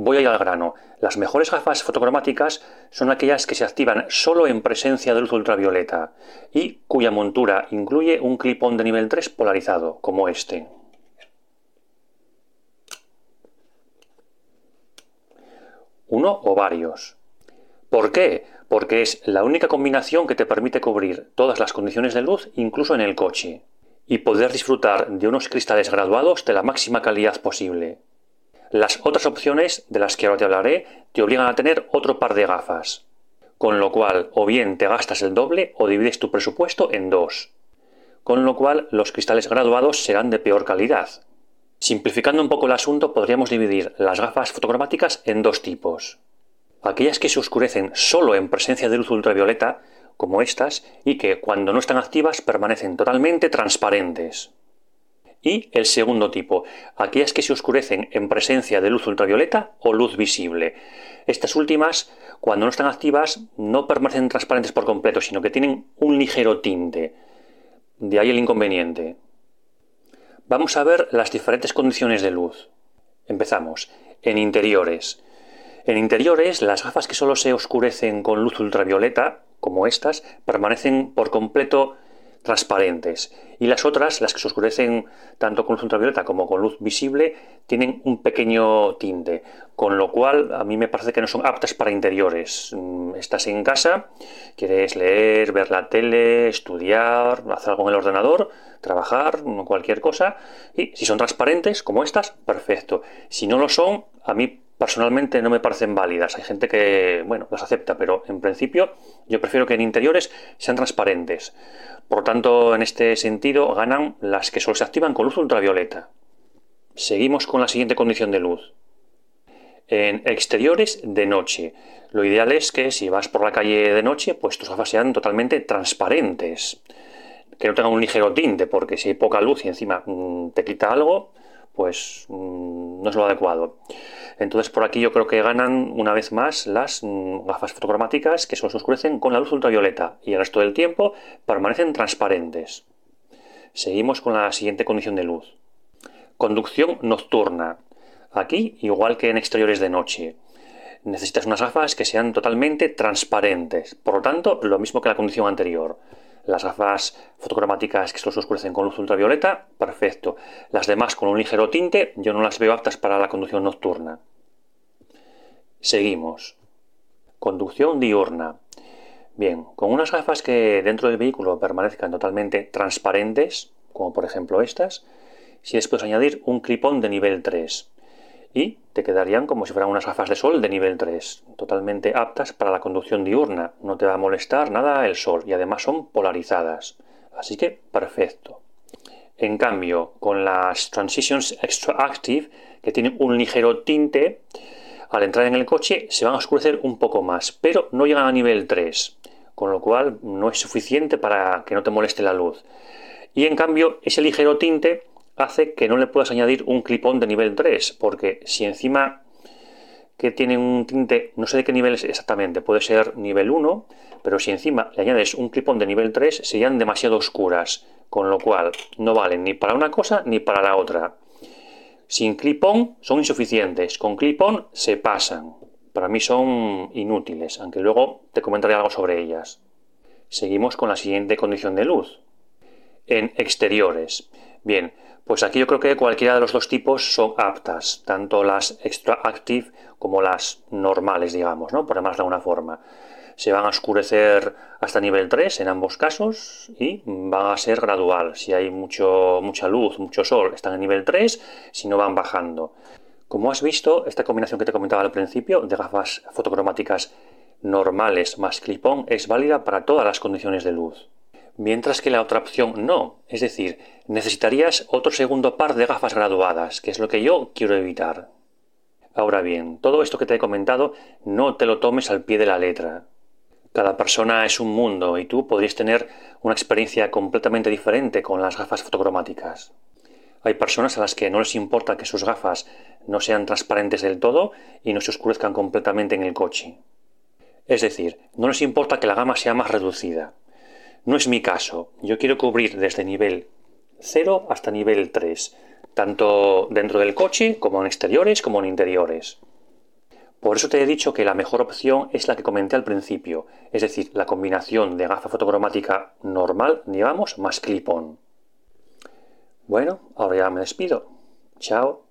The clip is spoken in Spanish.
Voy a ir al grano. Las mejores gafas fotocromáticas son aquellas que se activan solo en presencia de luz ultravioleta y cuya montura incluye un clip-on de nivel 3 polarizado, como este. Uno o varios. ¿Por qué? Porque es la única combinación que te permite cubrir todas las condiciones de luz, incluso en el coche, y poder disfrutar de unos cristales graduados de la máxima calidad posible. Las otras opciones, de las que ahora te hablaré, te obligan a tener otro par de gafas, con lo cual o bien te gastas el doble o divides tu presupuesto en dos, con lo cual los cristales graduados serán de peor calidad. Simplificando un poco el asunto, podríamos dividir las gafas fotocromáticas en dos tipos. Aquellas que se oscurecen solo en presencia de luz ultravioleta, como estas, y que cuando no están activas permanecen totalmente transparentes. Y el segundo tipo, aquellas que se oscurecen en presencia de luz ultravioleta o luz visible. Estas últimas, cuando no están activas, no permanecen transparentes por completo, sino que tienen un ligero tinte. De ahí el inconveniente. Vamos a ver las diferentes condiciones de luz. Empezamos. En interiores. En interiores, las gafas que solo se oscurecen con luz ultravioleta, como estas, permanecen por completo transparentes. Y las otras, las que se oscurecen tanto con luz ultravioleta como con luz visible, tienen un pequeño tinte, con lo cual a mí me parece que no son aptas para interiores. Mm, estás en casa, quieres leer, ver la tele, estudiar, hacer algo en el ordenador, trabajar, cualquier cosa, y si son transparentes, como estas, perfecto. Si no lo son, a mí personalmente no me parecen válidas. Hay gente que, bueno, las acepta, pero en principio yo prefiero que en interiores sean transparentes. Por tanto, en este sentido, ganan las que solo se activan con luz ultravioleta. Seguimos con la siguiente condición de luz. En exteriores de noche. Lo ideal es que si vas por la calle de noche, pues tus gafas sean totalmente transparentes. Que no tengan un ligero tinte, porque si hay poca luz y encima mm, te quita algo, pues mm, no es lo adecuado. Entonces por aquí yo creo que ganan una vez más las mm, gafas fotocromáticas que solo se oscurecen con la luz ultravioleta y el resto del tiempo permanecen transparentes. Seguimos con la siguiente condición de luz. Conducción nocturna. Aquí, igual que en exteriores de noche, necesitas unas gafas que sean totalmente transparentes. Por lo tanto, lo mismo que la condición anterior. Las gafas fotocromáticas que solo se oscurecen con luz ultravioleta, perfecto. Las demás con un ligero tinte, yo no las veo aptas para la conducción nocturna. Seguimos. Conducción diurna. Bien, con unas gafas que dentro del vehículo permanezcan totalmente transparentes, como por ejemplo estas, si les puedes añadir un clip-on de nivel 3 y te quedarían como si fueran unas gafas de sol de nivel 3, totalmente aptas para la conducción diurna. No te va a molestar nada el sol y además son polarizadas. Así que perfecto. En cambio, con las Transitions Extra Active, que tienen un ligero tinte, al entrar en el coche se van a oscurecer un poco más, pero no llegan a nivel 3, con lo cual no es suficiente para que no te moleste la luz. Y en cambio, ese ligero tinte hace que no le puedas añadir un clipón de nivel 3, porque si encima que tiene un tinte, no sé de qué nivel es exactamente, puede ser nivel 1, pero si encima le añades un clipón de nivel 3, serían demasiado oscuras, con lo cual no valen ni para una cosa ni para la otra. Sin clipón son insuficientes, con clipón se pasan. Para mí son inútiles, aunque luego te comentaré algo sobre ellas. Seguimos con la siguiente condición de luz. En exteriores. Bien, pues aquí yo creo que cualquiera de los dos tipos son aptas, tanto las extra active como las normales, digamos, ¿no? Por llamarlas de alguna forma. Se van a oscurecer hasta nivel 3 en ambos casos y van a ser gradual. Si hay mucho, mucha luz, mucho sol, están en nivel 3, si no van bajando. Como has visto, esta combinación que te comentaba al principio de gafas fotocromáticas normales más clip-on es válida para todas las condiciones de luz mientras que la otra opción no. Es decir, necesitarías otro segundo par de gafas graduadas, que es lo que yo quiero evitar. Ahora bien, todo esto que te he comentado no te lo tomes al pie de la letra. Cada persona es un mundo y tú podrías tener una experiencia completamente diferente con las gafas fotocromáticas. Hay personas a las que no les importa que sus gafas no sean transparentes del todo y no se oscurezcan completamente en el coche. Es decir, no les importa que la gama sea más reducida. No es mi caso. Yo quiero cubrir desde nivel 0 hasta nivel 3, tanto dentro del coche como en exteriores como en interiores. Por eso te he dicho que la mejor opción es la que comenté al principio, es decir, la combinación de gafa fotocromática normal, digamos, más clip-on. Bueno, ahora ya me despido. Chao.